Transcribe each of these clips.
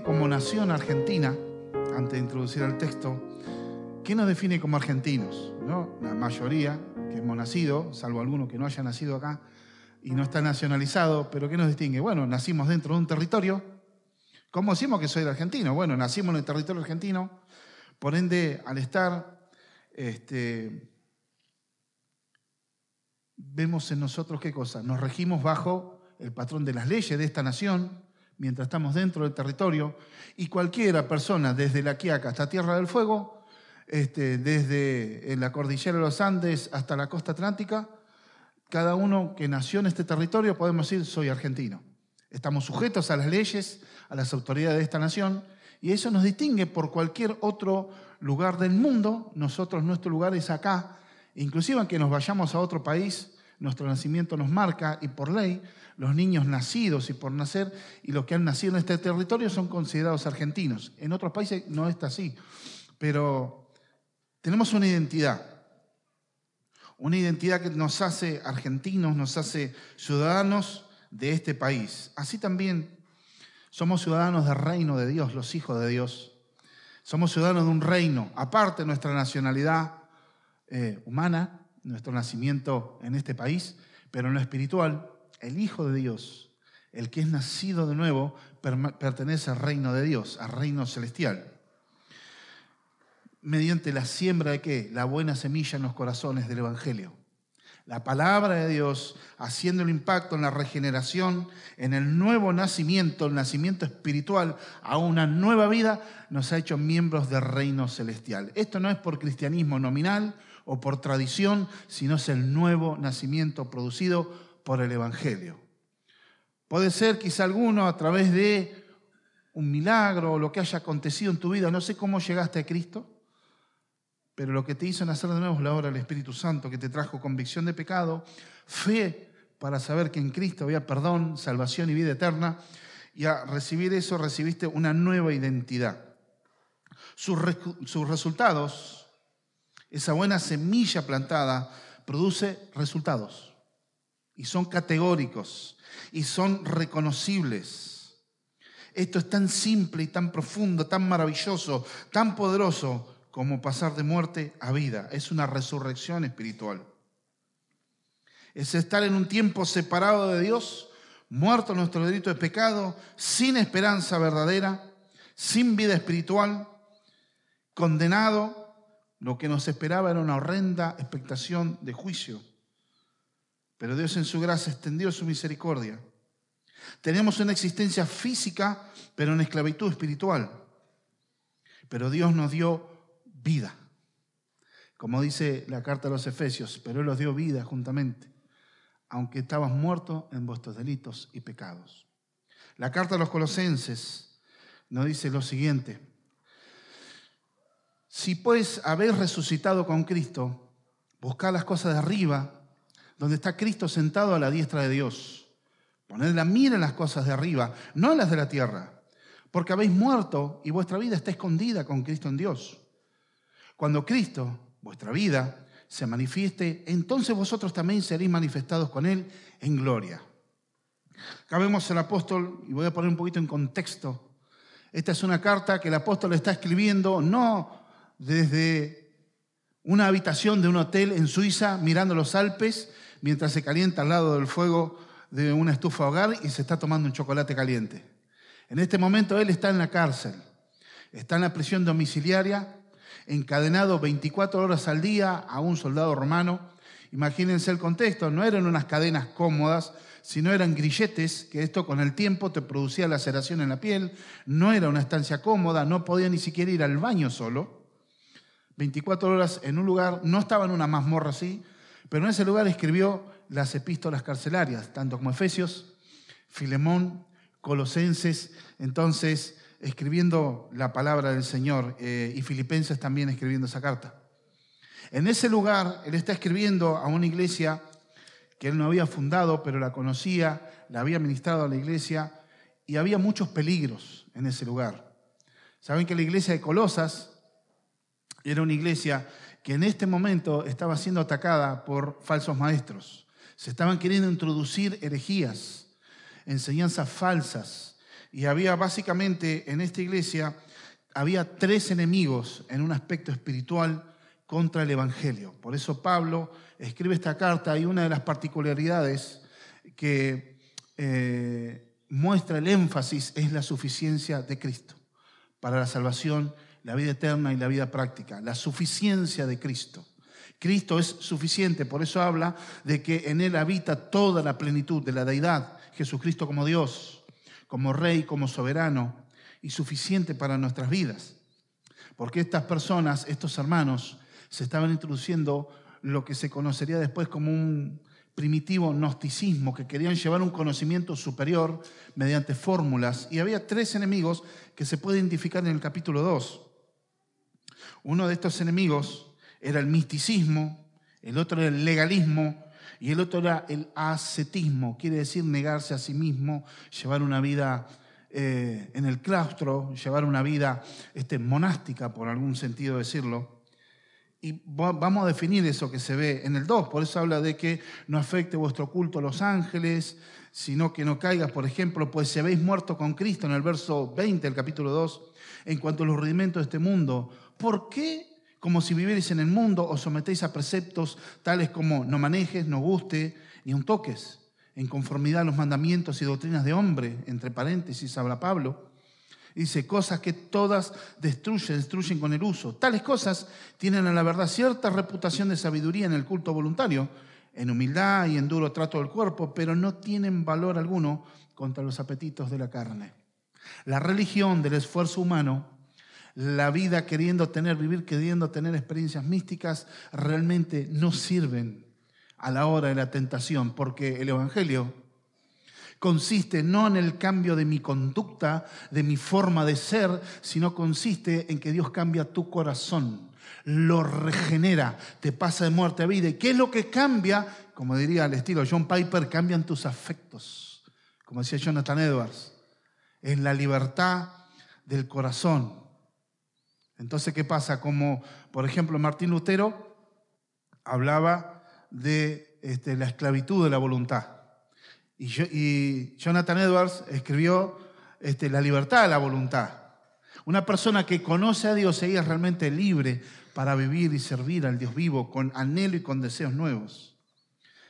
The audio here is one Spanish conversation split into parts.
Como nación argentina, antes de introducir el texto, ¿qué nos define como argentinos? ¿No? La mayoría que hemos nacido, salvo algunos que no hayan nacido acá y no está nacionalizado, pero ¿qué nos distingue? Bueno, nacimos dentro de un territorio. ¿Cómo decimos que soy argentino? Bueno, nacimos en el territorio argentino, por ende, al estar, este, vemos en nosotros qué cosa, nos regimos bajo el patrón de las leyes de esta nación, mientras estamos dentro del territorio, y cualquiera persona, desde la Quiaca hasta Tierra del Fuego, este, desde la cordillera de los Andes hasta la costa atlántica, cada uno que nació en este territorio podemos decir soy argentino. Estamos sujetos a las leyes, a las autoridades de esta nación, y eso nos distingue por cualquier otro lugar del mundo. Nosotros, nuestro lugar es acá. Inclusive aunque nos vayamos a otro país, nuestro nacimiento nos marca y por ley los niños nacidos y por nacer y los que han nacido en este territorio son considerados argentinos. En otros países no está así, pero tenemos una identidad, una identidad que nos hace argentinos, nos hace ciudadanos de este país. Así también somos ciudadanos del reino de Dios, los hijos de Dios. Somos ciudadanos de un reino, aparte de nuestra nacionalidad eh, humana, nuestro nacimiento en este país, pero en lo espiritual, el Hijo de Dios, el que es nacido de nuevo, pertenece al reino de Dios, al reino celestial. Mediante la siembra de qué? La buena semilla en los corazones del Evangelio. La palabra de Dios haciendo el impacto en la regeneración, en el nuevo nacimiento, el nacimiento espiritual a una nueva vida, nos ha hecho miembros del reino celestial. Esto no es por cristianismo nominal o por tradición, sino es el nuevo nacimiento producido por el Evangelio. Puede ser quizá alguno a través de un milagro o lo que haya acontecido en tu vida, no sé cómo llegaste a Cristo, pero lo que te hizo nacer de nuevo es la obra del Espíritu Santo, que te trajo convicción de pecado, fe para saber que en Cristo había perdón, salvación y vida eterna, y a recibir eso recibiste una nueva identidad. Sus, sus resultados, esa buena semilla plantada, produce resultados, y son categóricos, y son reconocibles. Esto es tan simple y tan profundo, tan maravilloso, tan poderoso, como pasar de muerte a vida. Es una resurrección espiritual. Es estar en un tiempo separado de Dios, muerto nuestro delito de pecado, sin esperanza verdadera, sin vida espiritual, condenado. Lo que nos esperaba era una horrenda expectación de juicio. Pero Dios en su gracia extendió su misericordia. Tenemos una existencia física, pero en esclavitud espiritual. Pero Dios nos dio vida. Como dice la carta de los Efesios, pero Él os dio vida juntamente, aunque estabas muertos en vuestros delitos y pecados. La carta de los Colosenses nos dice lo siguiente, si pues habéis resucitado con Cristo, buscad las cosas de arriba, donde está Cristo sentado a la diestra de Dios. Poned la mira en las cosas de arriba, no en las de la tierra, porque habéis muerto y vuestra vida está escondida con Cristo en Dios. Cuando Cristo, vuestra vida, se manifieste, entonces vosotros también seréis manifestados con Él en gloria. Acá vemos al apóstol, y voy a poner un poquito en contexto. Esta es una carta que el apóstol está escribiendo no desde una habitación de un hotel en Suiza mirando los Alpes mientras se calienta al lado del fuego de una estufa hogar y se está tomando un chocolate caliente. En este momento él está en la cárcel, está en la prisión domiciliaria encadenado 24 horas al día a un soldado romano. Imagínense el contexto, no eran unas cadenas cómodas, sino eran grilletes, que esto con el tiempo te producía laceración en la piel, no era una estancia cómoda, no podía ni siquiera ir al baño solo. 24 horas en un lugar, no estaba en una mazmorra así, pero en ese lugar escribió las epístolas carcelarias, tanto como Efesios, Filemón, Colosenses, entonces escribiendo la palabra del Señor eh, y Filipenses también escribiendo esa carta. En ese lugar él está escribiendo a una iglesia que él no había fundado, pero la conocía, la había ministrado a la iglesia y había muchos peligros en ese lugar. Saben que la iglesia de Colosas era una iglesia que en este momento estaba siendo atacada por falsos maestros. Se estaban queriendo introducir herejías, enseñanzas falsas. Y había básicamente en esta iglesia, había tres enemigos en un aspecto espiritual contra el Evangelio. Por eso Pablo escribe esta carta y una de las particularidades que eh, muestra el énfasis es la suficiencia de Cristo para la salvación la vida eterna y la vida práctica, la suficiencia de Cristo. Cristo es suficiente, por eso habla de que en Él habita toda la plenitud de la deidad, Jesucristo como Dios, como Rey, como soberano y suficiente para nuestras vidas. Porque estas personas, estos hermanos, se estaban introduciendo lo que se conocería después como un primitivo gnosticismo, que querían llevar un conocimiento superior mediante fórmulas. Y había tres enemigos que se puede identificar en el capítulo 2. Uno de estos enemigos era el misticismo, el otro era el legalismo y el otro era el ascetismo, quiere decir negarse a sí mismo, llevar una vida eh, en el claustro, llevar una vida este, monástica, por algún sentido decirlo. Y vamos a definir eso que se ve en el 2, por eso habla de que no afecte vuestro culto a los ángeles, sino que no caigas, por ejemplo, pues si habéis muerto con Cristo en el verso 20 del capítulo 2, en cuanto a los rudimentos de este mundo, ¿Por qué, como si vivierais en el mundo, os sometéis a preceptos tales como no manejes, no guste, ni un toques, en conformidad a los mandamientos y doctrinas de hombre, entre paréntesis habla Pablo? Dice, cosas que todas destruyen, destruyen con el uso. Tales cosas tienen a la verdad cierta reputación de sabiduría en el culto voluntario, en humildad y en duro trato del cuerpo, pero no tienen valor alguno contra los apetitos de la carne. La religión del esfuerzo humano la vida queriendo tener, vivir queriendo tener experiencias místicas, realmente no sirven a la hora de la tentación, porque el Evangelio consiste no en el cambio de mi conducta, de mi forma de ser, sino consiste en que Dios cambia tu corazón, lo regenera, te pasa de muerte a vida. ¿Y qué es lo que cambia? Como diría al estilo John Piper, cambian tus afectos, como decía Jonathan Edwards, en la libertad del corazón. Entonces, ¿qué pasa? Como, por ejemplo, Martín Lutero hablaba de este, la esclavitud de la voluntad. Y, Jonathan Edwards escribió este, la libertad de la voluntad. Una persona que conoce a Dios, ella es realmente libre para vivir y servir al Dios vivo con anhelo y con deseos nuevos.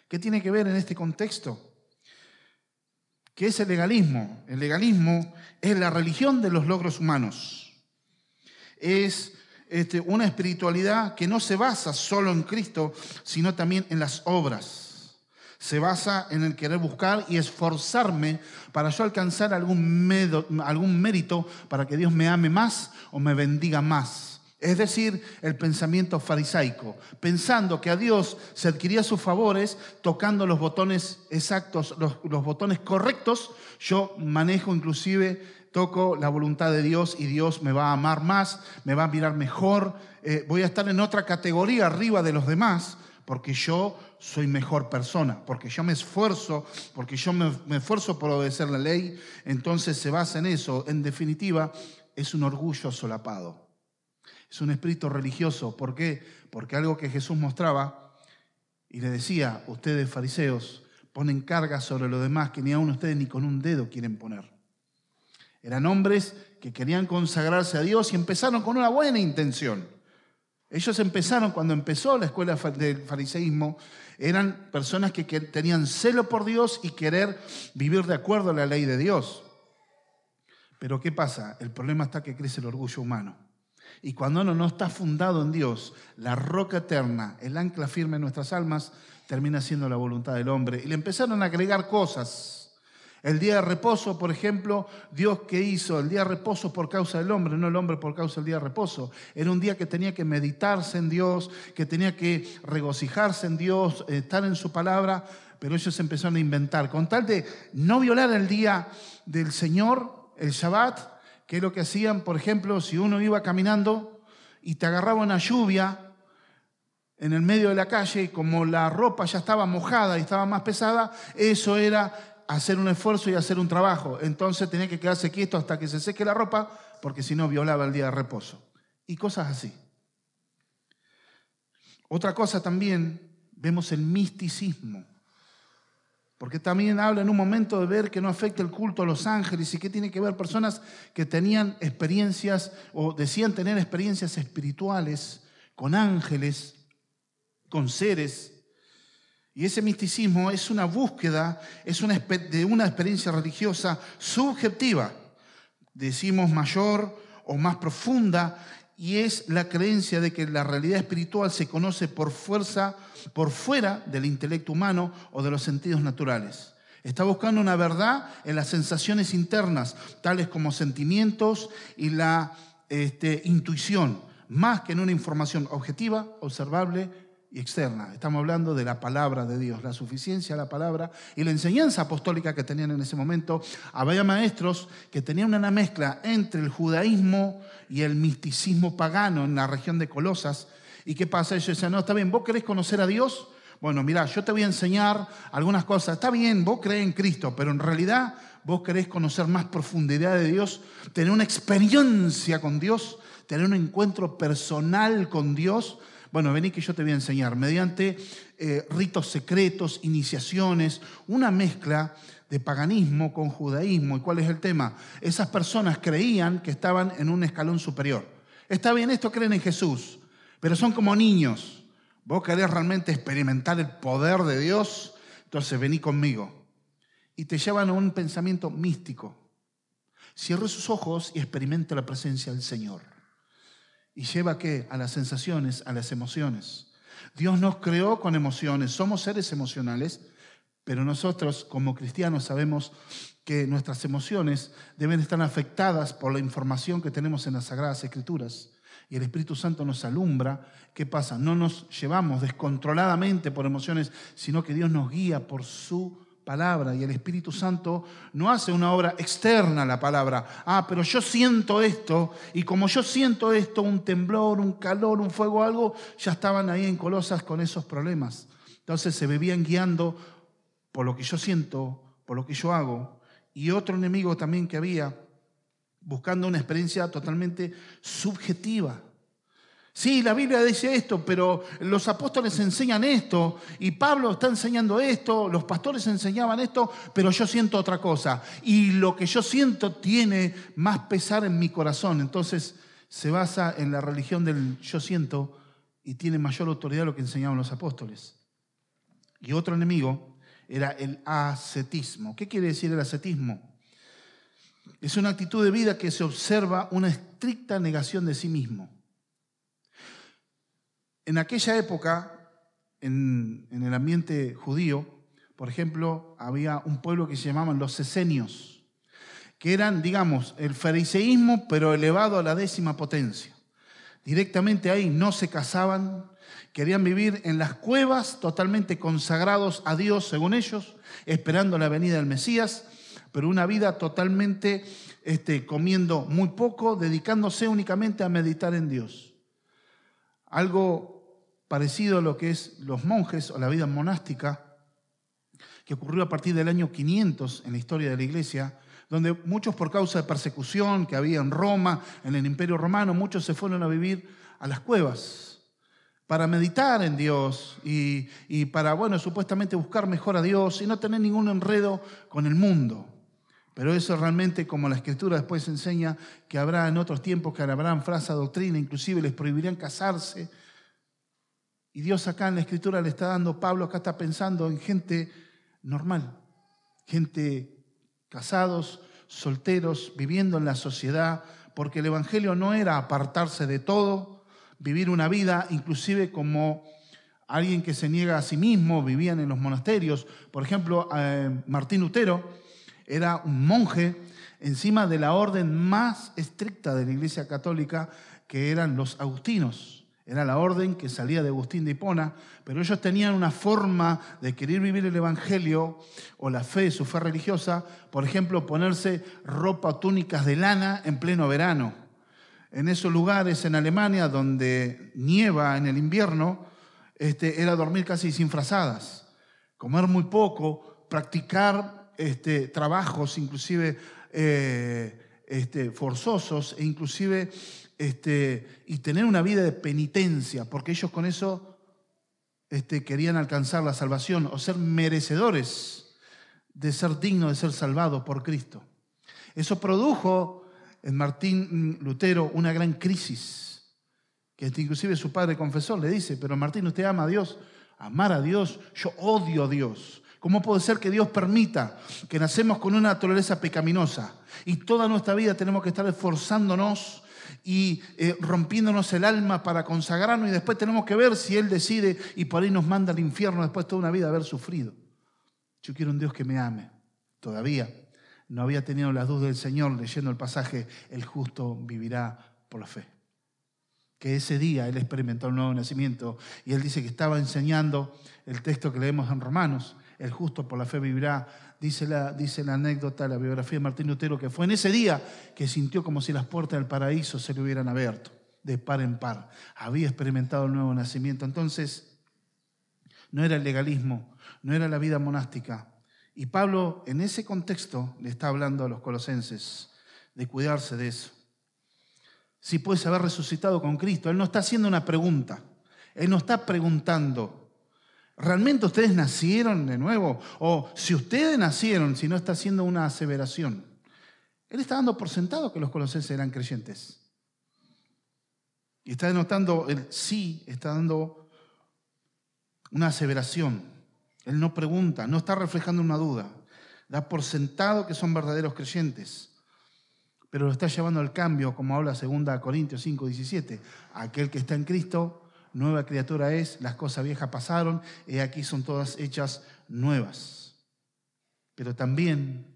¿Qué tiene que ver en este contexto? ¿Qué es el legalismo? El legalismo es la religión de los logros humanos es este, una espiritualidad que no se basa solo en Cristo, sino también en las obras. Se basa en el querer buscar y esforzarme para yo alcanzar algún, mérito para que Dios me ame más o me bendiga más. Es decir, el pensamiento farisaico, pensando que a Dios se adquiría sus favores tocando los botones exactos, los, los botones correctos, yo manejo inclusive toco la voluntad de Dios y Dios me va a amar más, me va a mirar mejor, eh, voy a estar en otra categoría arriba de los demás porque yo soy mejor persona, porque yo me esfuerzo, porque yo me, me esfuerzo por obedecer la ley, entonces se basa en eso. En definitiva, es un orgullo solapado. Es un espíritu religioso. ¿Por qué? Porque algo que Jesús mostraba y le decía, ustedes fariseos ponen cargas sobre los demás que ni aun ustedes ni con un dedo quieren poner. Eran hombres que querían consagrarse a Dios y empezaron con una buena intención. Ellos empezaron, cuando empezó la escuela del fariseísmo, eran personas que tenían celo por Dios y querer vivir de acuerdo a la ley de Dios. Pero ¿qué pasa? El problema está que crece el orgullo humano. Y cuando uno no está fundado en Dios, la roca eterna, el ancla firme en nuestras almas, termina siendo la voluntad del hombre. Y le empezaron a agregar cosas El día de reposo, por ejemplo, Dios que hizo el día de reposo por causa del hombre, no el hombre por causa del día de reposo. Era un día que tenía que meditarse en Dios, que tenía que regocijarse en Dios, estar en su palabra, pero ellos empezaron a inventar. Con tal de no violar el día del Señor, el Shabbat, que es lo que hacían, por ejemplo, si uno iba caminando y te agarraba una lluvia en el medio de la calle y como la ropa ya estaba mojada y estaba más pesada, eso era hacer un esfuerzo y hacer un trabajo. Entonces tenía que quedarse quieto hasta que se seque la ropa, porque si no violaba el día de reposo. Y cosas así. Otra cosa también, vemos el misticismo. Porque también habla en un momento de ver que no afecta el culto a los ángeles y que tiene que ver personas que tenían experiencias o decían tener experiencias espirituales con ángeles, con seres y ese misticismo es una búsqueda, es una, de una experiencia religiosa subjetiva, decimos mayor o más profunda, y es la creencia de que la realidad espiritual se conoce por fuerza, por fuera del intelecto humano o de los sentidos naturales. Está buscando una verdad en las sensaciones internas, tales como sentimientos y la este, intuición, más que en una información objetiva, observable y externa. Estamos hablando de la palabra de Dios, la suficiencia de la palabra y la enseñanza apostólica que tenían en ese momento. Había maestros que tenían una mezcla entre el judaísmo y el misticismo pagano en la región de Colosas. ¿Y qué pasa? Ellos decían, no, está bien, vos querés conocer a Dios. Bueno, mira, yo te voy a enseñar algunas cosas. Está bien, vos crees en Cristo, pero en realidad vos querés conocer más profundidad de Dios, tener una experiencia con Dios, tener un encuentro personal con Dios bueno, vení que yo te voy a enseñar, mediante eh, ritos secretos, iniciaciones, una mezcla de paganismo con judaísmo. ¿Y cuál es el tema? Esas personas creían que estaban en un escalón superior. Está bien, esto creen en Jesús, pero son como niños. Vos querés realmente experimentar el poder de Dios, entonces vení conmigo. Y te llevan a un pensamiento místico. Cierre sus ojos y experimente la presencia del Señor. ¿Y lleva qué? A las sensaciones, a las emociones. Dios nos creó con emociones, somos seres emocionales, pero nosotros como cristianos sabemos que nuestras emociones deben estar afectadas por la información que tenemos en las Sagradas Escrituras. Y el Espíritu Santo nos alumbra. ¿Qué pasa? No nos llevamos descontroladamente por emociones, sino que Dios nos guía por su palabra y el Espíritu Santo no hace una obra externa a la palabra. Ah, pero yo siento esto y como yo siento esto, un temblor, un calor, un fuego, algo, ya estaban ahí en Colosas con esos problemas. Entonces se bebían guiando por lo que yo siento, por lo que yo hago. Y otro enemigo también que había, buscando una experiencia totalmente subjetiva Sí, la Biblia dice esto, pero los apóstoles enseñan esto y Pablo está enseñando esto, los pastores enseñaban esto, pero yo siento otra cosa. Y lo que yo siento tiene más pesar en mi corazón. Entonces se basa en la religión del yo siento y tiene mayor autoridad lo que enseñaban los apóstoles. Y otro enemigo era el ascetismo. ¿Qué quiere decir el ascetismo? Es una actitud de vida que se observa una estricta negación de sí mismo en aquella época, en, el ambiente judío, por ejemplo, había un pueblo que se llamaban los sesenios, que eran, digamos, el fariseísmo, pero elevado a la décima potencia. Directamente ahí no se casaban, querían vivir en las cuevas, totalmente consagrados a Dios, según ellos, esperando la venida del Mesías, pero una vida totalmente este, comiendo muy poco, dedicándose únicamente a meditar en Dios. Algo parecido a lo que es los monjes o la vida monástica, que ocurrió a partir del año 500 en la historia de la iglesia, donde muchos por causa de persecución que había en Roma, en el imperio romano, muchos se fueron a vivir a las cuevas para meditar en Dios y, y para, bueno, supuestamente buscar mejor a Dios y no tener ningún enredo con el mundo. Pero eso realmente, como la escritura después enseña, que habrá en otros tiempos que habrán falsa doctrina, inclusive les prohibirían casarse, y Dios acá en la escritura le está dando, Pablo acá está pensando en gente normal, gente casados, solteros, viviendo en la sociedad, porque el Evangelio no era apartarse de todo, vivir una vida inclusive como alguien que se niega a sí mismo, vivían en los monasterios. Por ejemplo, eh, Martín Lutero era un monje encima de la orden más estricta de la Iglesia Católica, que eran los agustinos. Era la orden que salía de Agustín de Hipona, pero ellos tenían una forma de querer vivir el Evangelio o la fe, su fe religiosa, por ejemplo, ponerse ropa túnicas de lana en pleno verano. En esos lugares en Alemania donde nieva en el invierno, este, era dormir casi sin frazadas, comer muy poco, practicar este, trabajos inclusive eh, este, forzosos e inclusive este, y tener una vida de penitencia, porque ellos con eso este, querían alcanzar la salvación o ser merecedores de ser dignos de ser salvados por Cristo. Eso produjo en Martín Lutero una gran crisis, que inclusive su padre confesor le dice, pero Martín, usted ama a Dios, amar a Dios, yo odio a Dios. ¿Cómo puede ser que Dios permita que nacemos con una naturaleza pecaminosa y toda nuestra vida tenemos que estar esforzándonos y eh, rompiéndonos el alma para consagrarnos y después tenemos que ver si Él decide y por ahí nos manda al infierno después de toda una vida haber sufrido. Yo quiero un Dios que me ame. Todavía no había tenido las dudas del Señor leyendo el pasaje, el justo vivirá por la fe. Que ese día Él experimentó un nuevo nacimiento y Él dice que estaba enseñando el texto que leemos en Romanos, el justo por la fe vivirá dice la, dice la anécdota, la biografía de Martín Lutero, que fue en ese día que sintió como si las puertas del paraíso se le hubieran abierto, de par en par. Había experimentado el nuevo nacimiento. Entonces, no era el legalismo, no era la vida monástica. Y Pablo en ese contexto le está hablando a los colosenses de cuidarse de eso. Si puedes haber resucitado con Cristo, Él no está haciendo una pregunta, Él no está preguntando, ¿Realmente ustedes nacieron de nuevo? O si ustedes nacieron, si no está haciendo una aseveración. Él está dando por sentado que los colosenses eran creyentes. Y está denotando el sí, está dando una aseveración. Él no pregunta, no está reflejando una duda. Da por sentado que son verdaderos creyentes. Pero lo está llevando al cambio, como habla 2 Corintios 5, 17. Aquel que está en Cristo nueva criatura es, las cosas viejas pasaron, y aquí son todas hechas nuevas. Pero también,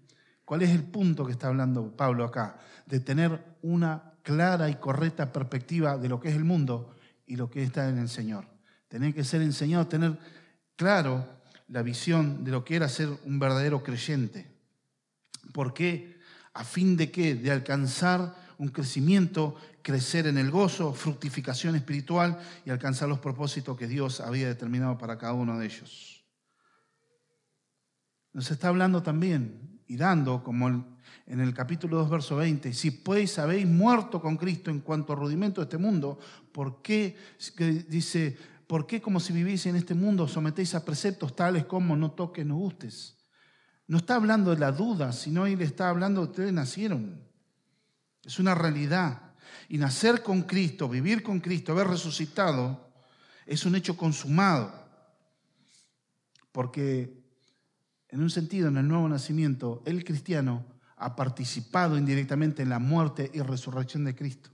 ¿cuál es el punto que está hablando Pablo acá? De tener una clara y correcta perspectiva de lo que es el mundo y lo que está en el Señor. Tener que ser enseñado, tener claro la visión de lo que era ser un verdadero creyente. ¿Por qué? ¿A fin de qué? De alcanzar un crecimiento crecer en el gozo, fructificación espiritual y alcanzar los propósitos que Dios había determinado para cada uno de ellos. Nos está hablando también y dando, como en el capítulo 2, verso 20, si pues habéis muerto con Cristo en cuanto a rudimento de este mundo, ¿por qué, dice, por qué como si viviese en este mundo sometéis a preceptos tales como no toques, no gustes? No está hablando de la duda, sino él está hablando de ustedes nacieron. Es una realidad. Y nacer con Cristo, vivir con Cristo, haber resucitado, es un hecho consumado. Porque en un sentido, en el nuevo nacimiento, el cristiano ha participado indirectamente en la muerte y resurrección de Cristo.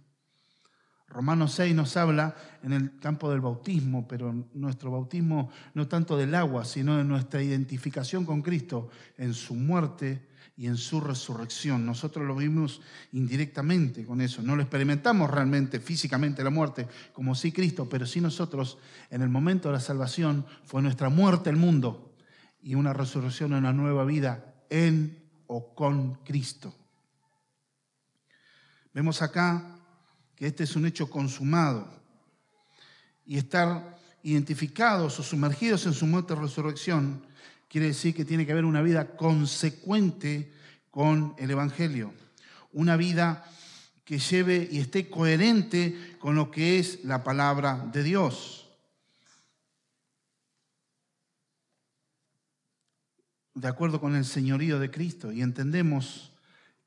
Romanos 6 nos habla en el campo del bautismo, pero nuestro bautismo no tanto del agua, sino de nuestra identificación con Cristo en su muerte y en su resurrección. Nosotros lo vimos indirectamente con eso. No lo experimentamos realmente físicamente la muerte, como sí Cristo, pero sí nosotros en el momento de la salvación fue nuestra muerte el mundo y una resurrección, una nueva vida en o con Cristo. Vemos acá que este es un hecho consumado y estar identificados o sumergidos en su muerte y resurrección quiere decir que tiene que haber una vida consecuente con el Evangelio, una vida que lleve y esté coherente con lo que es la palabra de Dios. De acuerdo con el señorío de Cristo. Y entendemos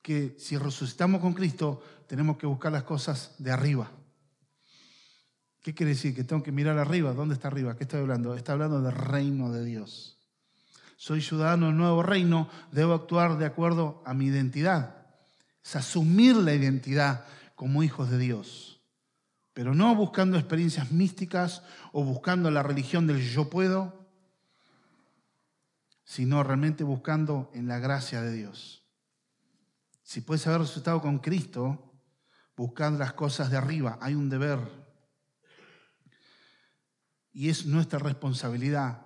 que si resucitamos con Cristo, tenemos que buscar las cosas de arriba. ¿Qué quiere decir? Que tengo que mirar arriba. ¿Dónde está arriba? ¿Qué estoy hablando? Está hablando del reino de Dios soy ciudadano del nuevo reino, debo actuar de acuerdo a mi identidad. Es asumir la identidad como hijos de Dios. Pero no buscando experiencias místicas o buscando la religión del yo puedo, sino realmente buscando en la gracia de Dios. Si puedes haber resucitado con Cristo, buscad las cosas de arriba. Hay un deber. Y es nuestra responsabilidad,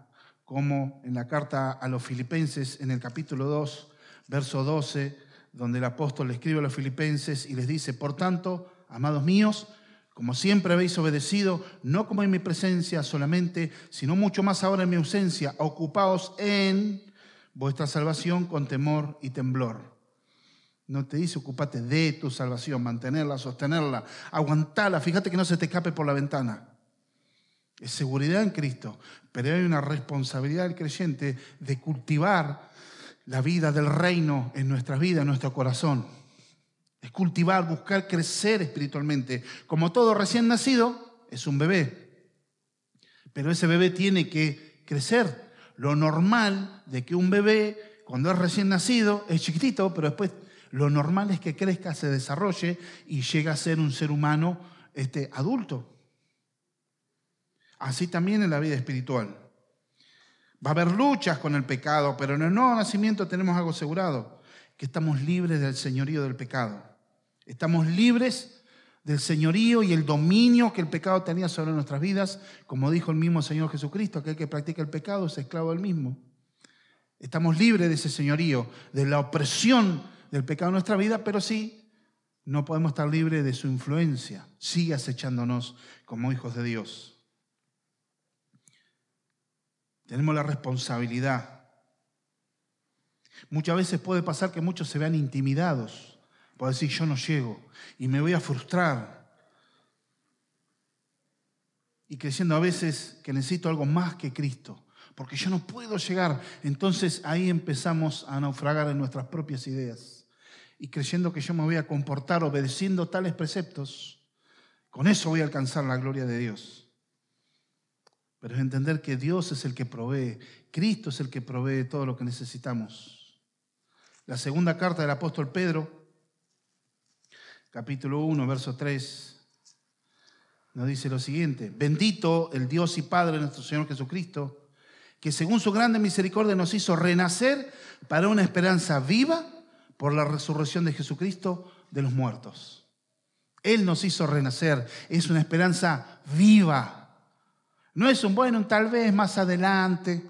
como en la carta a los filipenses, en el capítulo 2, verso 12, donde el apóstol le escribe a los filipenses y les dice, por tanto, amados míos, como siempre habéis obedecido, no como en mi presencia solamente, sino mucho más ahora en mi ausencia, ocupaos en vuestra salvación con temor y temblor. No te dice ocupate de tu salvación, mantenerla, sostenerla, aguantarla, fíjate que no se te escape por la ventana. Es seguridad en Cristo, pero hay una responsabilidad del creyente de cultivar la vida del reino en nuestra vida, en nuestro corazón. Es cultivar, buscar crecer espiritualmente. Como todo recién nacido, es un bebé. Pero ese bebé tiene que crecer. Lo normal de que un bebé, cuando es recién nacido, es chiquitito, pero después lo normal es que crezca, se desarrolle y llegue a ser un ser humano este, adulto. Así también en la vida espiritual. Va a haber luchas con el pecado, pero en el nuevo nacimiento tenemos algo asegurado, que estamos libres del señorío del pecado. Estamos libres del señorío y el dominio que el pecado tenía sobre nuestras vidas, como dijo el mismo Señor Jesucristo, aquel que practica el pecado es esclavo del mismo. Estamos libres de ese señorío, de la opresión del pecado en nuestra vida, pero sí no podemos estar libres de su influencia. Sigue acechándonos como hijos de Dios. Tenemos la responsabilidad. Muchas veces puede pasar que muchos se vean intimidados Puedo decir, yo no llego y me voy a frustrar. Y creciendo a veces que necesito algo más que Cristo, porque yo no puedo llegar. Entonces ahí empezamos a naufragar en nuestras propias ideas. Y creyendo que yo me voy a comportar obedeciendo tales preceptos, con eso voy a alcanzar la gloria de Dios. Pero es entender que Dios es el que provee, Cristo es el que provee todo lo que necesitamos. La segunda carta del apóstol Pedro capítulo 1, verso 3, nos dice lo siguiente, bendito el Dios y Padre de nuestro Señor Jesucristo, que según su grande misericordia nos hizo renacer para una esperanza viva por la resurrección de Jesucristo de los muertos. Él nos hizo renacer, es una esperanza viva. No es un bueno, tal vez más adelante.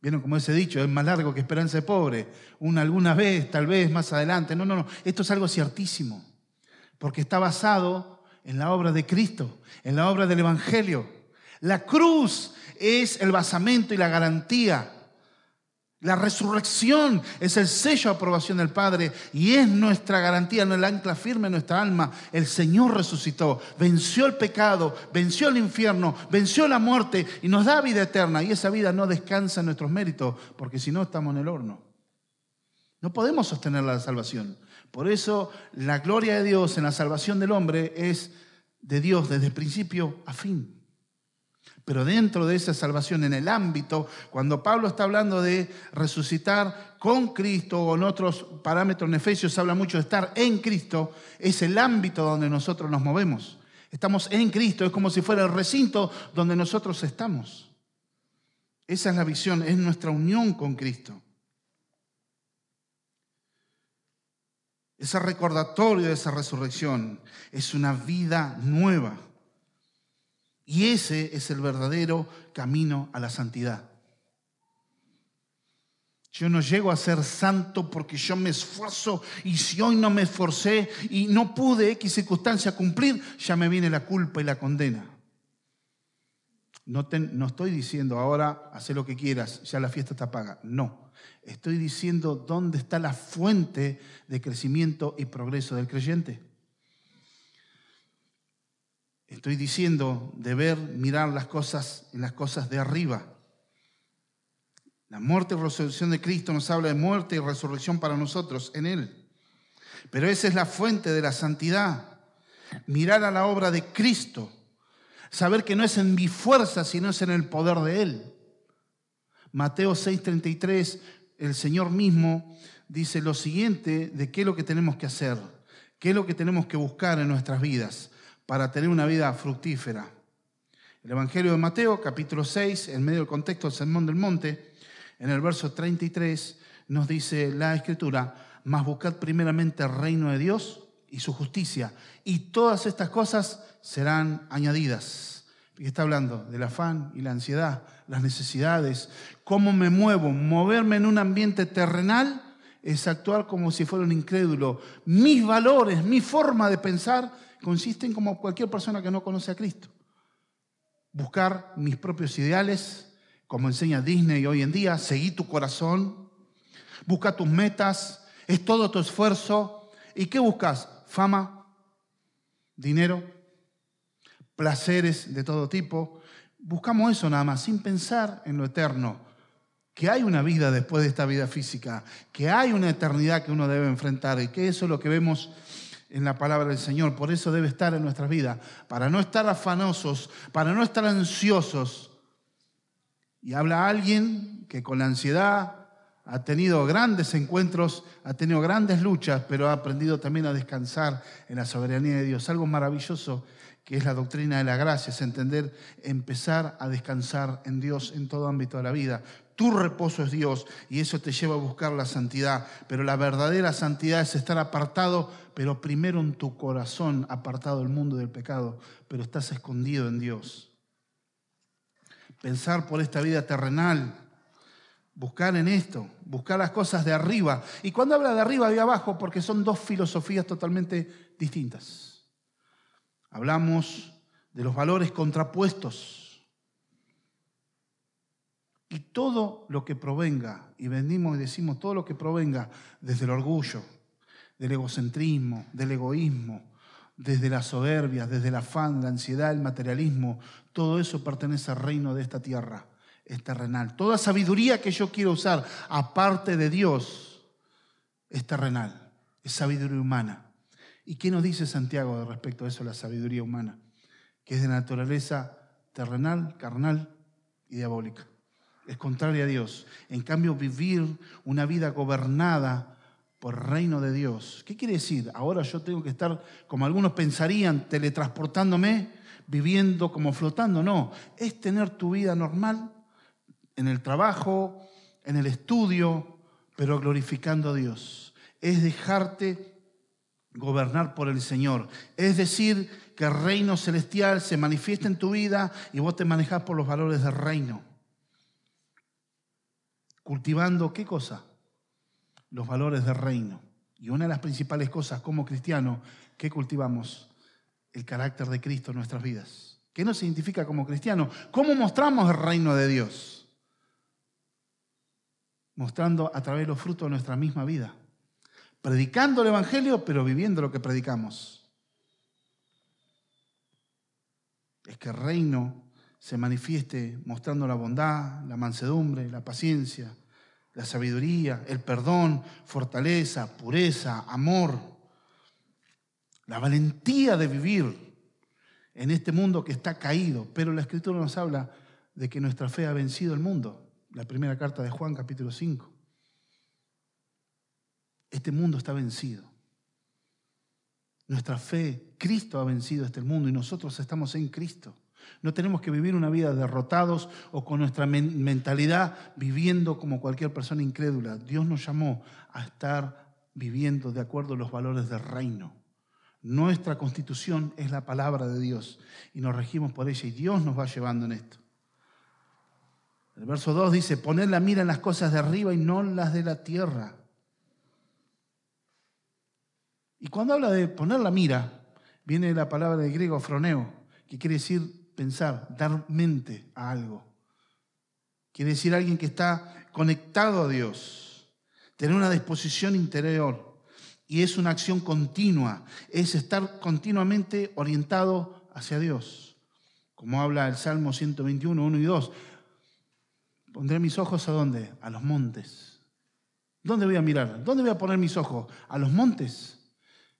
Vieron como ese dicho, es más largo que esperanza de pobre. Una alguna vez, tal vez más adelante. No, no, no. Esto es algo ciertísimo. Porque está basado en la obra de Cristo, en la obra del Evangelio. La cruz es el basamento y la garantía la resurrección es el sello de aprobación del Padre y es nuestra garantía, el ancla firme en nuestra alma. El Señor resucitó, venció el pecado, venció el infierno, venció la muerte y nos da vida eterna. Y esa vida no descansa en nuestros méritos, porque si no estamos en el horno. No podemos sostener la salvación. Por eso la gloria de Dios en la salvación del hombre es de Dios desde principio a fin. Pero dentro de esa salvación, en el ámbito, cuando Pablo está hablando de resucitar con Cristo o en otros parámetros en Efesios habla mucho de estar en Cristo, es el ámbito donde nosotros nos movemos. Estamos en Cristo, es como si fuera el recinto donde nosotros estamos. Esa es la visión, es nuestra unión con Cristo. Ese recordatorio de esa resurrección es una vida nueva. Y ese es el verdadero camino a la santidad. Yo no llego a ser santo porque yo me esfuerzo y si hoy no me esforcé y no pude X circunstancia cumplir, ya me viene la culpa y la condena. No, no estoy diciendo ahora, haz lo que quieras, ya la fiesta está paga. No, estoy diciendo dónde está la fuente de crecimiento y progreso del creyente. Estoy diciendo de ver, mirar las cosas en las cosas de arriba. La muerte y resurrección de Cristo nos habla de muerte y resurrección para nosotros en Él. Pero esa es la fuente de la santidad. Mirar a la obra de Cristo. Saber que no es en mi fuerza, sino es en el poder de Él. Mateo 6:33, el Señor mismo dice lo siguiente de qué es lo que tenemos que hacer, qué es lo que tenemos que buscar en nuestras vidas para tener una vida fructífera. El Evangelio de Mateo, capítulo 6, en medio del contexto del Sermón del Monte, en el verso 33, nos dice la Escritura, Mas buscad primeramente el reino de Dios y su justicia, y todas estas cosas serán añadidas. Y está hablando del afán y la ansiedad, las necesidades, cómo me muevo, moverme en un ambiente terrenal es actuar como si fuera un incrédulo. Mis valores, mi forma de pensar consisten como cualquier persona que no conoce a Cristo. Buscar mis propios ideales, como enseña Disney hoy en día, seguir tu corazón, busca tus metas, es todo tu esfuerzo. ¿Y qué buscas? Fama, dinero, placeres de todo tipo. Buscamos eso nada más, sin pensar en lo eterno, que hay una vida después de esta vida física, que hay una eternidad que uno debe enfrentar y que eso es lo que vemos en la palabra del Señor. Por eso debe estar en nuestras vidas, para no estar afanosos, para no estar ansiosos. Y habla alguien que con la ansiedad ha tenido grandes encuentros, ha tenido grandes luchas, pero ha aprendido también a descansar en la soberanía de Dios. Algo maravilloso que es la doctrina de la gracia, es entender, empezar a descansar en Dios en todo ámbito de la vida. Tu reposo es Dios y eso te lleva a buscar la santidad, pero la verdadera santidad es estar apartado, pero primero en tu corazón, apartado del mundo del pecado, pero estás escondido en Dios. Pensar por esta vida terrenal, buscar en esto, buscar las cosas de arriba. Y cuando habla de arriba y abajo, porque son dos filosofías totalmente distintas. Hablamos de los valores contrapuestos. Y todo lo que provenga, y venimos y decimos todo lo que provenga desde el orgullo, del egocentrismo, del egoísmo, desde la soberbia, desde el afán, la ansiedad, el materialismo, todo eso pertenece al reino de esta tierra, es terrenal. Toda sabiduría que yo quiero usar, aparte de Dios, es terrenal, es sabiduría humana. ¿Y qué nos dice Santiago respecto a eso, la sabiduría humana? Que es de naturaleza terrenal, carnal y diabólica. Es contraria a Dios. En cambio, vivir una vida gobernada por el reino de Dios. ¿Qué quiere decir? Ahora yo tengo que estar, como algunos pensarían, teletransportándome, viviendo como flotando. No, es tener tu vida normal en el trabajo, en el estudio, pero glorificando a Dios. Es dejarte gobernar por el Señor. Es decir, que el reino celestial se manifiesta en tu vida y vos te manejas por los valores del reino. Cultivando qué cosa? Los valores del reino. Y una de las principales cosas como cristiano que cultivamos, el carácter de Cristo en nuestras vidas. ¿Qué nos identifica como cristiano? ¿Cómo mostramos el reino de Dios? Mostrando a través de los frutos de nuestra misma vida predicando el Evangelio, pero viviendo lo que predicamos. Es que el reino se manifieste mostrando la bondad, la mansedumbre, la paciencia, la sabiduría, el perdón, fortaleza, pureza, amor, la valentía de vivir en este mundo que está caído. Pero la Escritura nos habla de que nuestra fe ha vencido el mundo. La primera carta de Juan, capítulo 5. Este mundo está vencido. Nuestra fe, Cristo ha vencido este mundo y nosotros estamos en Cristo. No tenemos que vivir una vida derrotados o con nuestra mentalidad viviendo como cualquier persona incrédula. Dios nos llamó a estar viviendo de acuerdo a los valores del reino. Nuestra constitución es la palabra de Dios y nos regimos por ella y Dios nos va llevando en esto. El verso 2 dice, poner la mira en las cosas de arriba y no en las de la tierra. Y cuando habla de poner la mira, viene la palabra de griego froneo, que quiere decir pensar, dar mente a algo. Quiere decir alguien que está conectado a Dios, tener una disposición interior. Y es una acción continua, es estar continuamente orientado hacia Dios. Como habla el Salmo 121, 1 y 2. Pondré mis ojos a dónde? A los montes. ¿Dónde voy a mirar? ¿Dónde voy a poner mis ojos? A los montes.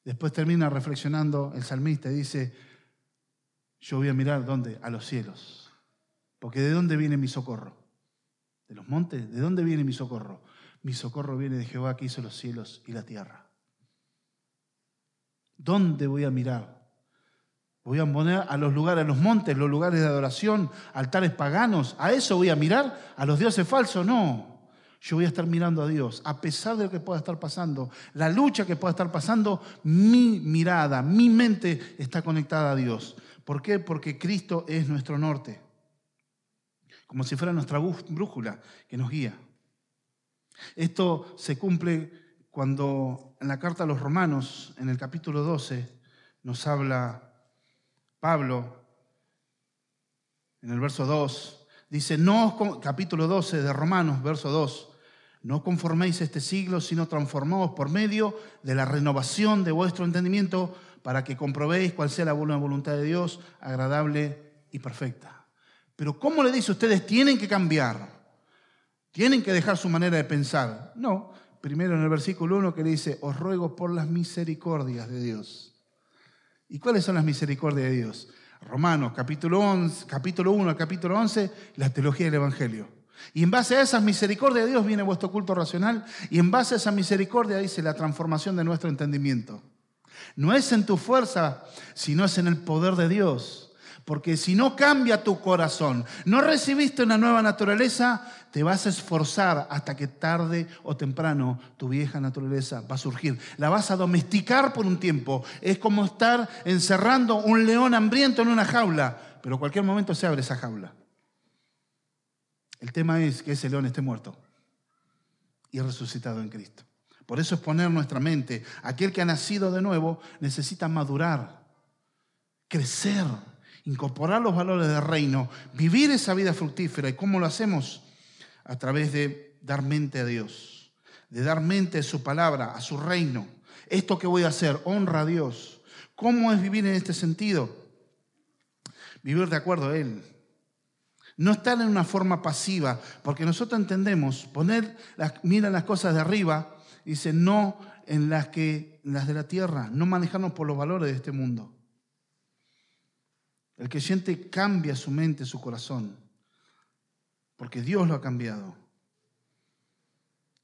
Después termina reflexionando el salmista y dice, yo voy a mirar dónde? A los cielos. Porque ¿de dónde viene mi socorro? ¿De los montes? ¿De dónde viene mi socorro? Mi socorro viene de Jehová que hizo los cielos y la tierra. ¿Dónde voy a mirar? Voy a poner a los lugares, a los montes, los lugares de adoración, altares paganos. ¿A eso voy a mirar? ¿A los dioses falsos? No. yo voy a estar mirando a Dios, a pesar de lo que pueda estar pasando, la lucha que pueda estar pasando, mi mirada, mi mente está conectada a Dios. ¿Por qué? Porque Cristo es nuestro norte, como si fuera nuestra brújula que nos guía. Esto se cumple cuando en la carta a los romanos, en el capítulo 12, nos habla Pablo, en el verso 2, dice, no, capítulo 12 de Romanos, verso 2, no conforméis este siglo, sino transformaos por medio de la renovación de vuestro entendimiento para que comprobéis cuál sea la buena voluntad de Dios, agradable y perfecta. Pero ¿cómo le dice ustedes tienen que cambiar? Tienen que dejar su manera de pensar. No, primero en el versículo 1 que le dice, os ruego por las misericordias de Dios. ¿Y cuáles son las misericordias de Dios? Romanos capítulo, 11, capítulo 1 capítulo 11, la teología del Evangelio. Y en base a esa misericordia de Dios viene vuestro culto racional y en base a esa misericordia dice la transformación de nuestro entendimiento. No es en tu fuerza, sino es en el poder de Dios. Porque si no cambia tu corazón, no recibiste una nueva naturaleza, te vas a esforzar hasta que tarde o temprano tu vieja naturaleza va a surgir. La vas a domesticar por un tiempo. Es como estar encerrando un león hambriento en una jaula, pero cualquier momento se abre esa jaula. El tema es que ese león esté muerto y resucitado en Cristo. Por eso es poner nuestra mente. Aquel que ha nacido de nuevo necesita madurar, crecer, incorporar los valores del reino, vivir esa vida fructífera. ¿Y cómo lo hacemos? A través de dar mente a Dios, de dar mente a su palabra, a su reino. Esto que voy a hacer honra a Dios. ¿Cómo es vivir en este sentido? Vivir de acuerdo a Él. No estar en una forma pasiva, porque nosotros entendemos, poner, mira las cosas de arriba, dice, no en las, que, las de la tierra, no manejarnos por los valores de este mundo. El que siente cambia su mente, su corazón, porque Dios lo ha cambiado.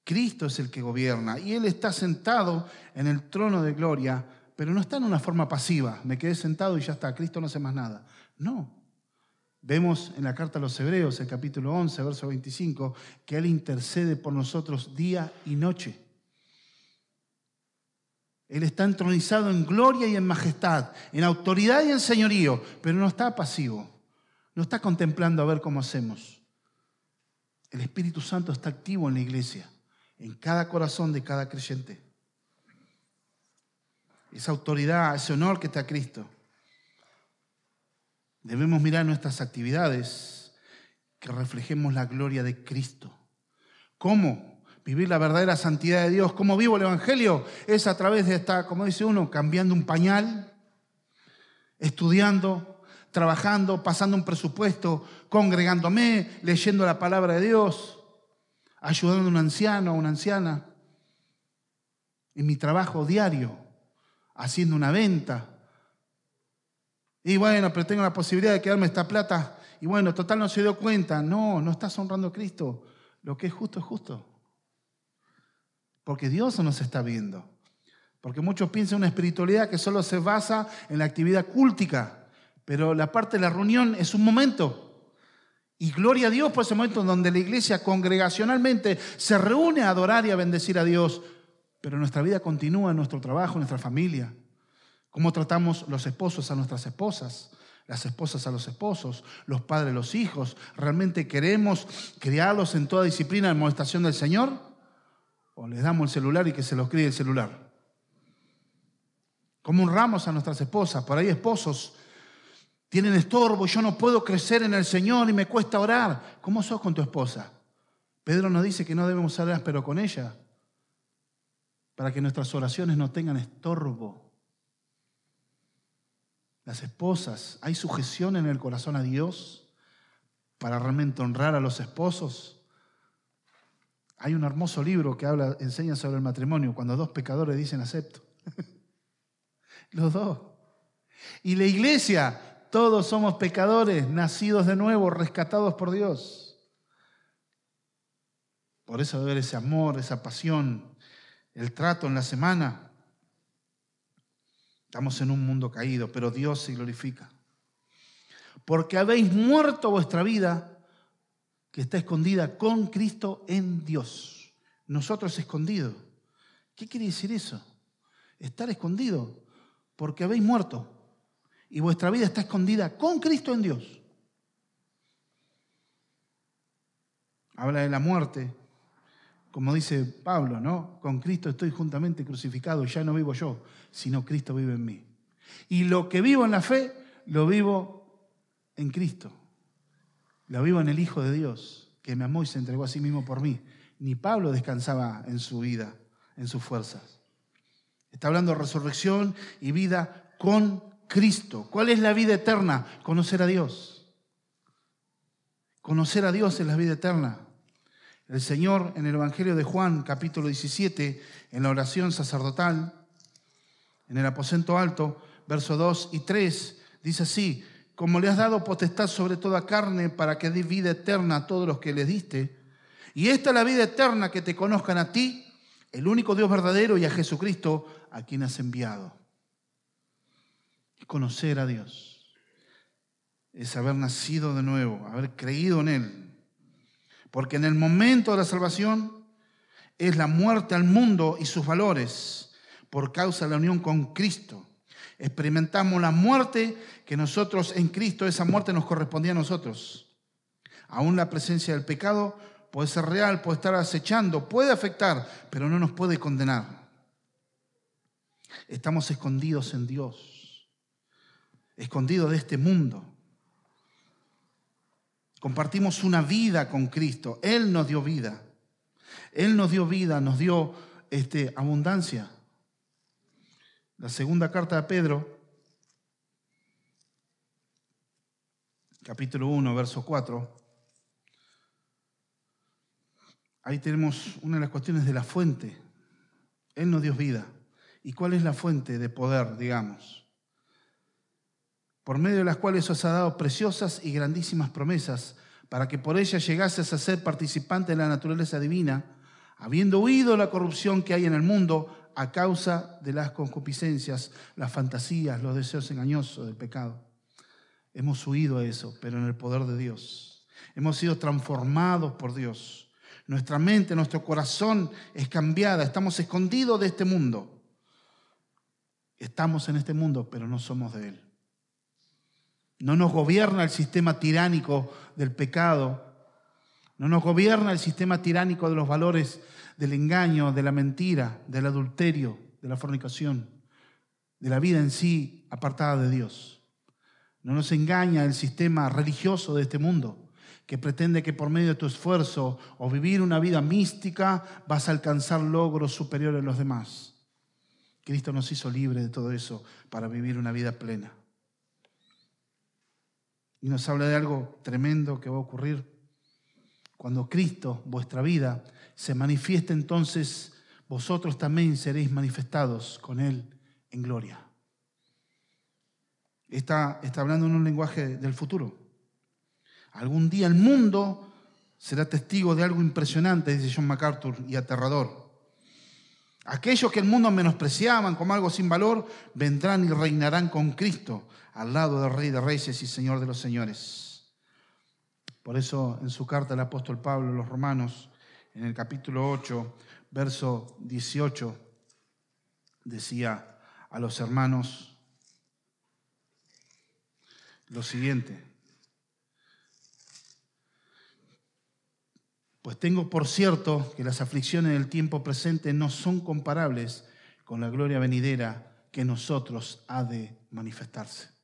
Cristo es el que gobierna y Él está sentado en el trono de gloria, pero no está en una forma pasiva, me quedé sentado y ya está, Cristo no hace más nada. No, Vemos en la carta a los Hebreos, el capítulo 11, verso 25, que Él intercede por nosotros día y noche. Él está entronizado en gloria y en majestad, en autoridad y en señorío, pero no está pasivo, no está contemplando a ver cómo hacemos. El Espíritu Santo está activo en la iglesia, en cada corazón de cada creyente. Esa autoridad, ese honor que está Cristo. Debemos mirar nuestras actividades que reflejemos la gloria de Cristo. ¿Cómo? Vivir la verdadera santidad de Dios. ¿Cómo vivo el Evangelio? Es a través de esta, como dice uno, cambiando un pañal, estudiando, trabajando, pasando un presupuesto, congregándome, leyendo la palabra de Dios, ayudando a un anciano o una anciana, en mi trabajo diario, haciendo una venta, y bueno, pero tengo la posibilidad de quedarme esta plata. Y bueno, total no se dio cuenta. No, no estás honrando a Cristo. Lo que es justo es justo. Porque Dios nos está viendo. Porque muchos piensan una espiritualidad que solo se basa en la actividad cúltica. Pero la parte de la reunión es un momento. Y gloria a Dios por ese momento donde la iglesia congregacionalmente se reúne a adorar y a bendecir a Dios. Pero nuestra vida continúa nuestro trabajo, nuestra familia. Cómo tratamos los esposos a nuestras esposas, las esposas a los esposos, los padres a los hijos. ¿Realmente queremos criarlos en toda disciplina de molestación del Señor? ¿O les damos el celular y que se los críe el celular? ¿Cómo honramos a nuestras esposas? Por ahí esposos tienen estorbo, yo no puedo crecer en el Señor y me cuesta orar. ¿Cómo sos con tu esposa? Pedro nos dice que no debemos orar, pero con ella, para que nuestras oraciones no tengan estorbo. Las esposas, ¿hay sujeción en el corazón a Dios para realmente honrar a los esposos? Hay un hermoso libro que habla, enseña sobre el matrimonio, cuando dos pecadores dicen acepto. los dos. Y la iglesia, todos somos pecadores, nacidos de nuevo, rescatados por Dios. Por eso debe haber ese amor, esa pasión, el trato en la semana. Estamos en un mundo caído, pero Dios se glorifica. Porque habéis muerto vuestra vida que está escondida con Cristo en Dios. Nosotros escondidos. ¿Qué quiere decir eso? Estar escondido porque habéis muerto y vuestra vida está escondida con Cristo en Dios. Habla de la muerte, como dice Pablo, ¿no? Con Cristo estoy juntamente crucificado, ya no vivo yo, sino Cristo vive en mí. Y lo que vivo en la fe, lo vivo en Cristo. Lo vivo en el Hijo de Dios, que me amó y se entregó a sí mismo por mí. Ni Pablo descansaba en su vida, en sus fuerzas. Está hablando de resurrección y vida con Cristo. ¿Cuál es la vida eterna? Conocer a Dios. Conocer a Dios es la vida eterna. El Señor en el Evangelio de Juan, capítulo 17, en la oración sacerdotal, en el aposento alto, versos 2 y 3, dice así, como le has dado potestad sobre toda carne para que dé vida eterna a todos los que le diste, y esta es la vida eterna que te conozcan a ti, el único Dios verdadero, y a Jesucristo, a quien has enviado conocer a Dios, es haber nacido de nuevo, haber creído en Él. Porque en el momento de la salvación es la muerte al mundo y sus valores por causa de la unión con Cristo. Experimentamos la muerte que nosotros en Cristo, esa muerte nos correspondía a nosotros. Aún la presencia del pecado puede ser real, puede estar acechando, puede afectar, pero no nos puede condenar. Estamos escondidos en Dios escondido de este mundo. Compartimos una vida con Cristo. Él nos dio vida. Él nos dio vida, nos dio este, abundancia. La segunda carta de Pedro, capítulo 1, verso 4. Ahí tenemos una de las cuestiones de la fuente. Él nos dio vida. ¿Y cuál es la fuente de poder, digamos? por medio de las cuales os ha dado preciosas y grandísimas promesas, para que por ellas llegases a ser participante de la naturaleza divina, habiendo huido la corrupción que hay en el mundo a causa de las concupiscencias, las fantasías, los deseos engañosos del pecado. Hemos huido a eso, pero en el poder de Dios. Hemos sido transformados por Dios. Nuestra mente, nuestro corazón es cambiada. Estamos escondidos de este mundo. Estamos en este mundo, pero no somos de Él. No nos gobierna el sistema tiránico del pecado. No nos gobierna el sistema tiránico de los valores del engaño, de la mentira, del adulterio, de la fornicación, de la vida en sí apartada de Dios. No nos engaña el sistema religioso de este mundo, que pretende que por medio de tu esfuerzo o vivir una vida mística vas a alcanzar logros superiores a los demás. Cristo nos hizo libre de todo eso para vivir una vida plena. Y nos habla de algo tremendo que va a ocurrir. Cuando Cristo, vuestra vida, se manifieste, entonces vosotros también seréis manifestados con Él en gloria. Está, está hablando en un lenguaje del futuro. Algún día el mundo será testigo de algo impresionante, dice John MacArthur, y aterrador. Aquellos que el mundo menospreciaban como algo sin valor, vendrán y reinarán con Cristo al lado del Rey de Reyes y Señor de los Señores. Por eso en su carta el apóstol Pablo los Romanos, en el capítulo 8, verso 18, decía a los hermanos lo siguiente. Pues tengo por cierto que las aflicciones del tiempo presente no son comparables con la gloria venidera que nosotros ha de manifestarse.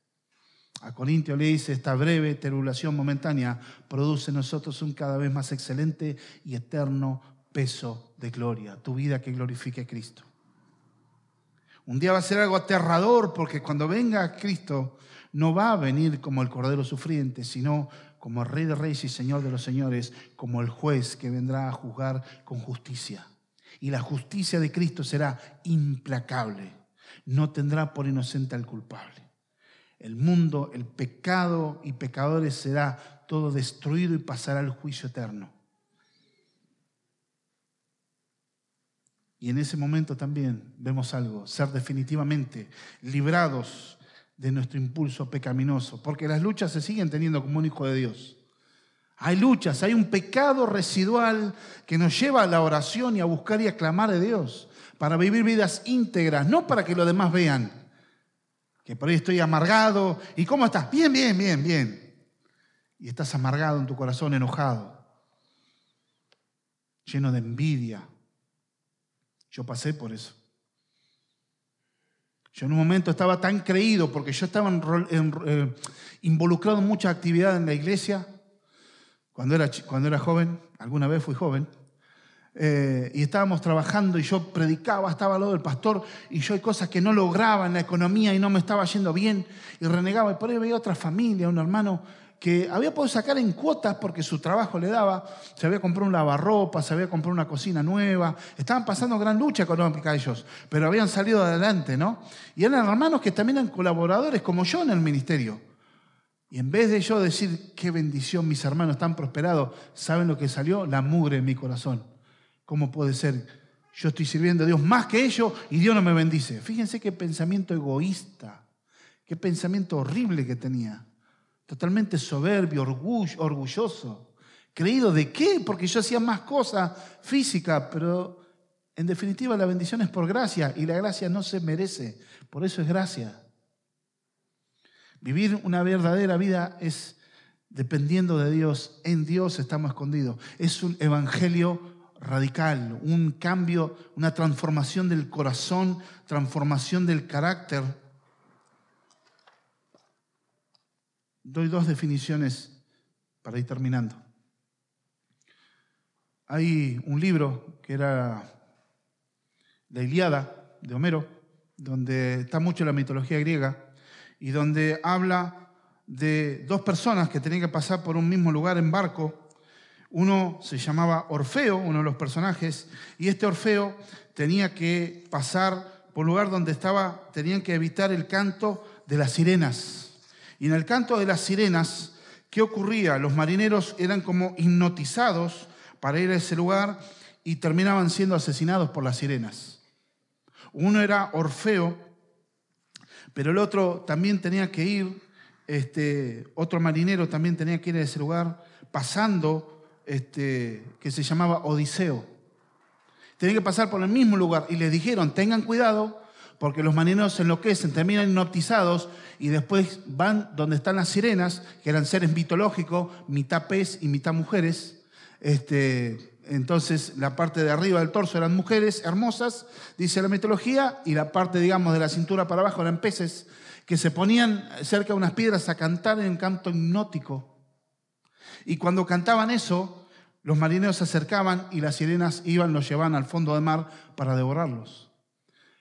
A Corintio le dice, esta breve tribulación momentánea produce en nosotros un cada vez más excelente y eterno peso de gloria, tu vida que glorifique a Cristo. Un día va a ser algo aterrador porque cuando venga Cristo no va a venir como el Cordero Sufriente, sino como el Rey de Reyes y Señor de los Señores, como el juez que vendrá a juzgar con justicia. Y la justicia de Cristo será implacable. No tendrá por inocente al culpable. El mundo, el pecado y pecadores será todo destruido y pasará al juicio eterno. Y en ese momento también vemos algo, ser definitivamente librados de nuestro impulso pecaminoso, porque las luchas se siguen teniendo como un hijo de Dios. Hay luchas, hay un pecado residual que nos lleva a la oración y a buscar y a clamar a Dios para vivir vidas íntegras, no para que los demás vean que por ahí estoy amargado. ¿Y cómo estás? Bien, bien, bien, bien. Y estás amargado en tu corazón, enojado, lleno de envidia. Yo pasé por eso. Yo en un momento estaba tan creído porque yo estaba eh, involucrado en mucha actividad en la iglesia cuando era, cuando era joven, alguna vez fui joven, eh, y estábamos trabajando y yo predicaba, estaba al lado del pastor y yo hay cosas que no lograba en la economía y no me estaba yendo bien y renegaba. Y por ahí veía otra familia, un hermano que había podido sacar en cuotas porque su trabajo le daba, se había comprado un lavarropa, se había comprado una cocina nueva, estaban pasando gran lucha económica ellos, pero habían salido adelante, ¿no? Y eran hermanos que también eran colaboradores como yo en el ministerio. Y en vez de yo decir, qué bendición, mis hermanos están prosperados, ¿saben lo que salió? La mugre en mi corazón. ¿Cómo puede ser? Yo estoy sirviendo a Dios más que ellos y Dios no me bendice. Fíjense qué pensamiento egoísta, qué pensamiento horrible que tenía totalmente soberbio, orgulloso. ¿Creído de qué? Porque yo hacía más cosas físicas, pero en definitiva la bendición es por gracia y la gracia no se merece, por eso es gracia. Vivir una verdadera vida es dependiendo de Dios, en Dios estamos escondidos. Es un evangelio radical, un cambio, una transformación del corazón, transformación del carácter Doy dos definiciones para ir terminando. Hay un libro que era La Iliada de Homero, donde está mucho la mitología griega y donde habla de dos personas que tenían que pasar por un mismo lugar en barco. Uno se llamaba Orfeo, uno de los personajes, y este Orfeo tenía que pasar por un lugar donde estaba, tenían que evitar el canto de las sirenas. Y en el canto de las sirenas, ¿qué ocurría? Los marineros eran como hipnotizados para ir a ese lugar y terminaban siendo asesinados por las sirenas. Uno era Orfeo, pero el otro también tenía que ir, este, otro marinero también tenía que ir a ese lugar, pasando, este, que se llamaba Odiseo. Tenía que pasar por el mismo lugar y les dijeron, tengan cuidado, porque los marineros se enloquecen, terminan hipnotizados y después van donde están las sirenas, que eran seres mitológicos, mitad pez y mitad mujeres. Este, entonces la parte de arriba del torso eran mujeres hermosas, dice la mitología, y la parte, digamos, de la cintura para abajo eran peces que se ponían cerca de unas piedras a cantar en un canto hipnótico. Y cuando cantaban eso, los marineros se acercaban y las sirenas iban, los llevaban al fondo del mar para devorarlos.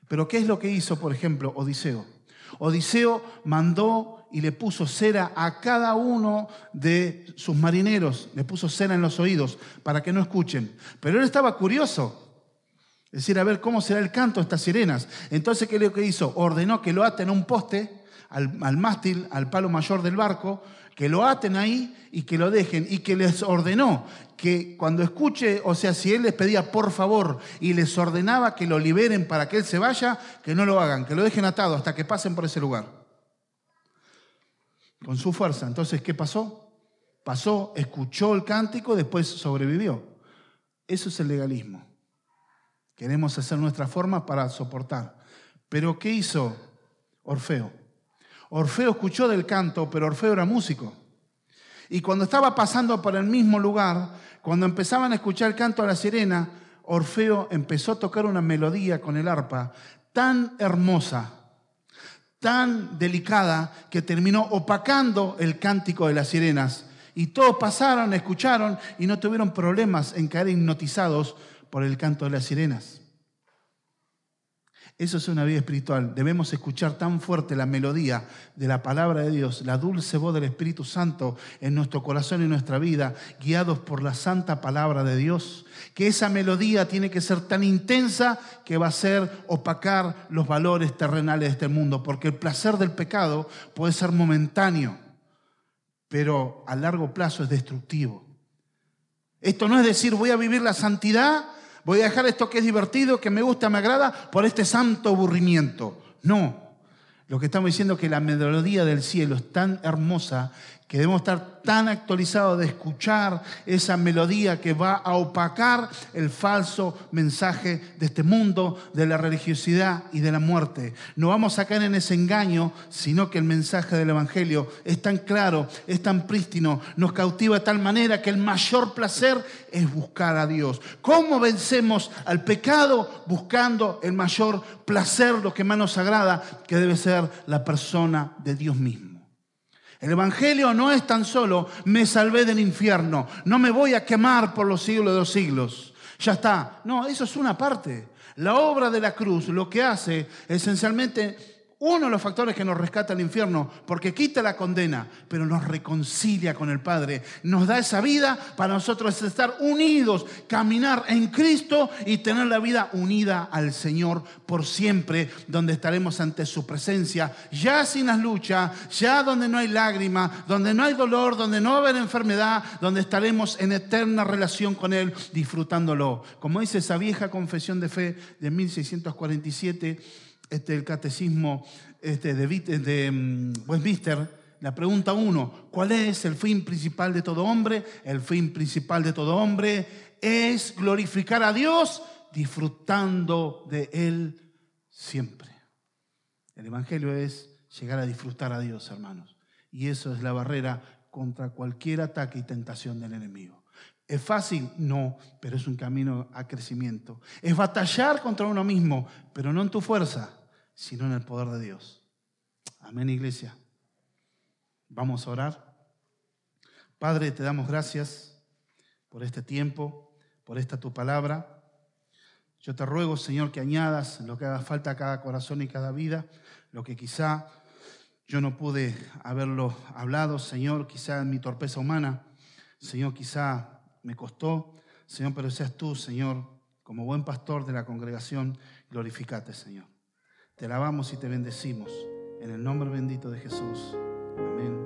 Pero ¿qué es lo que hizo, por ejemplo, Odiseo? Odiseo mandó y le puso cera a cada uno de sus marineros, le puso cera en los oídos para que no escuchen. Pero él estaba curioso. Es decir, a ver cómo será el canto de estas sirenas. Entonces, ¿qué es lo que hizo? Ordenó que lo aten a un poste, al, al mástil, al palo mayor del barco, que lo aten ahí y que lo dejen y que les ordenó que cuando escuche, o sea, si él les pedía por favor y les ordenaba que lo liberen para que él se vaya, que no lo hagan, que lo dejen atado hasta que pasen por ese lugar. Con su fuerza. Entonces, ¿qué pasó? Pasó, escuchó el cántico, después sobrevivió. Eso es el legalismo. Queremos hacer nuestra forma para soportar. Pero ¿qué hizo Orfeo? Orfeo escuchó del canto, pero Orfeo era músico. Y cuando estaba pasando por el mismo lugar, cuando empezaban a escuchar el canto a la sirena, Orfeo empezó a tocar una melodía con el arpa tan hermosa, tan delicada, que terminó opacando el cántico de las sirenas. Y todos pasaron, escucharon y no tuvieron problemas en caer hipnotizados por el canto de las sirenas. Eso es una vida espiritual. Debemos escuchar tan fuerte la melodía de la palabra de Dios, la dulce voz del Espíritu Santo en nuestro corazón y nuestra vida, guiados por la santa palabra de Dios, que esa melodía tiene que ser tan intensa que va a ser opacar los valores terrenales de este mundo, porque el placer del pecado puede ser momentáneo, pero a largo plazo es destructivo. Esto no es decir voy a vivir la santidad voy a dejar esto que es divertido, que me gusta, me agrada, por este santo aburrimiento. No. Lo que estamos diciendo es que la melodía del cielo es tan hermosa que debemos estar tan actualizados de escuchar esa melodía que va a opacar el falso mensaje de este mundo, de la religiosidad y de la muerte. No vamos a caer en ese engaño, sino que el mensaje del Evangelio es tan claro, es tan prístino, nos cautiva de tal manera que el mayor placer es buscar a Dios. ¿Cómo vencemos al pecado? Buscando el mayor placer, lo que más nos agrada, que debe ser la persona de Dios mismo. El Evangelio no es tan solo me salvé del infierno, no me voy a quemar por los siglos de los siglos. Ya está. No, eso es una parte. La obra de la cruz lo que hace esencialmente uno de los factores que nos rescata el infierno, porque quita la condena, pero nos reconcilia con el Padre. Nos da esa vida para nosotros estar unidos, caminar en Cristo y tener la vida unida al Señor por siempre, donde estaremos ante su presencia, ya sin las luchas, ya donde no hay lágrima, donde no hay dolor, donde no va a haber enfermedad, donde estaremos en eterna relación con Él, disfrutándolo. Como dice esa vieja confesión de fe de 1647, este, el catecismo este, de, de mm, Westminster, la pregunta uno, ¿cuál es el fin principal de todo hombre? El fin principal de todo hombre es glorificar a Dios disfrutando de Él siempre. El Evangelio es llegar a disfrutar a Dios, hermanos. Y eso es la barrera contra cualquier ataque y tentación del enemigo. ¿Es fácil? No, pero es un camino a crecimiento. Es batallar contra uno mismo, pero no en tu fuerza, sino en el poder de Dios. Amén, iglesia. Vamos a orar. Padre, te damos gracias por este tiempo, por esta tu palabra. Yo te ruego, Señor, que añadas lo que haga falta a cada corazón y cada vida, lo que quizá yo no pude haberlo hablado, Señor, quizá en mi torpeza humana, Señor, quizá me costó, Señor, pero seas tú, Señor, como buen pastor de la congregación, glorificate, Señor. Te alabamos y te bendecimos. En el nombre bendito de Jesús. Amén.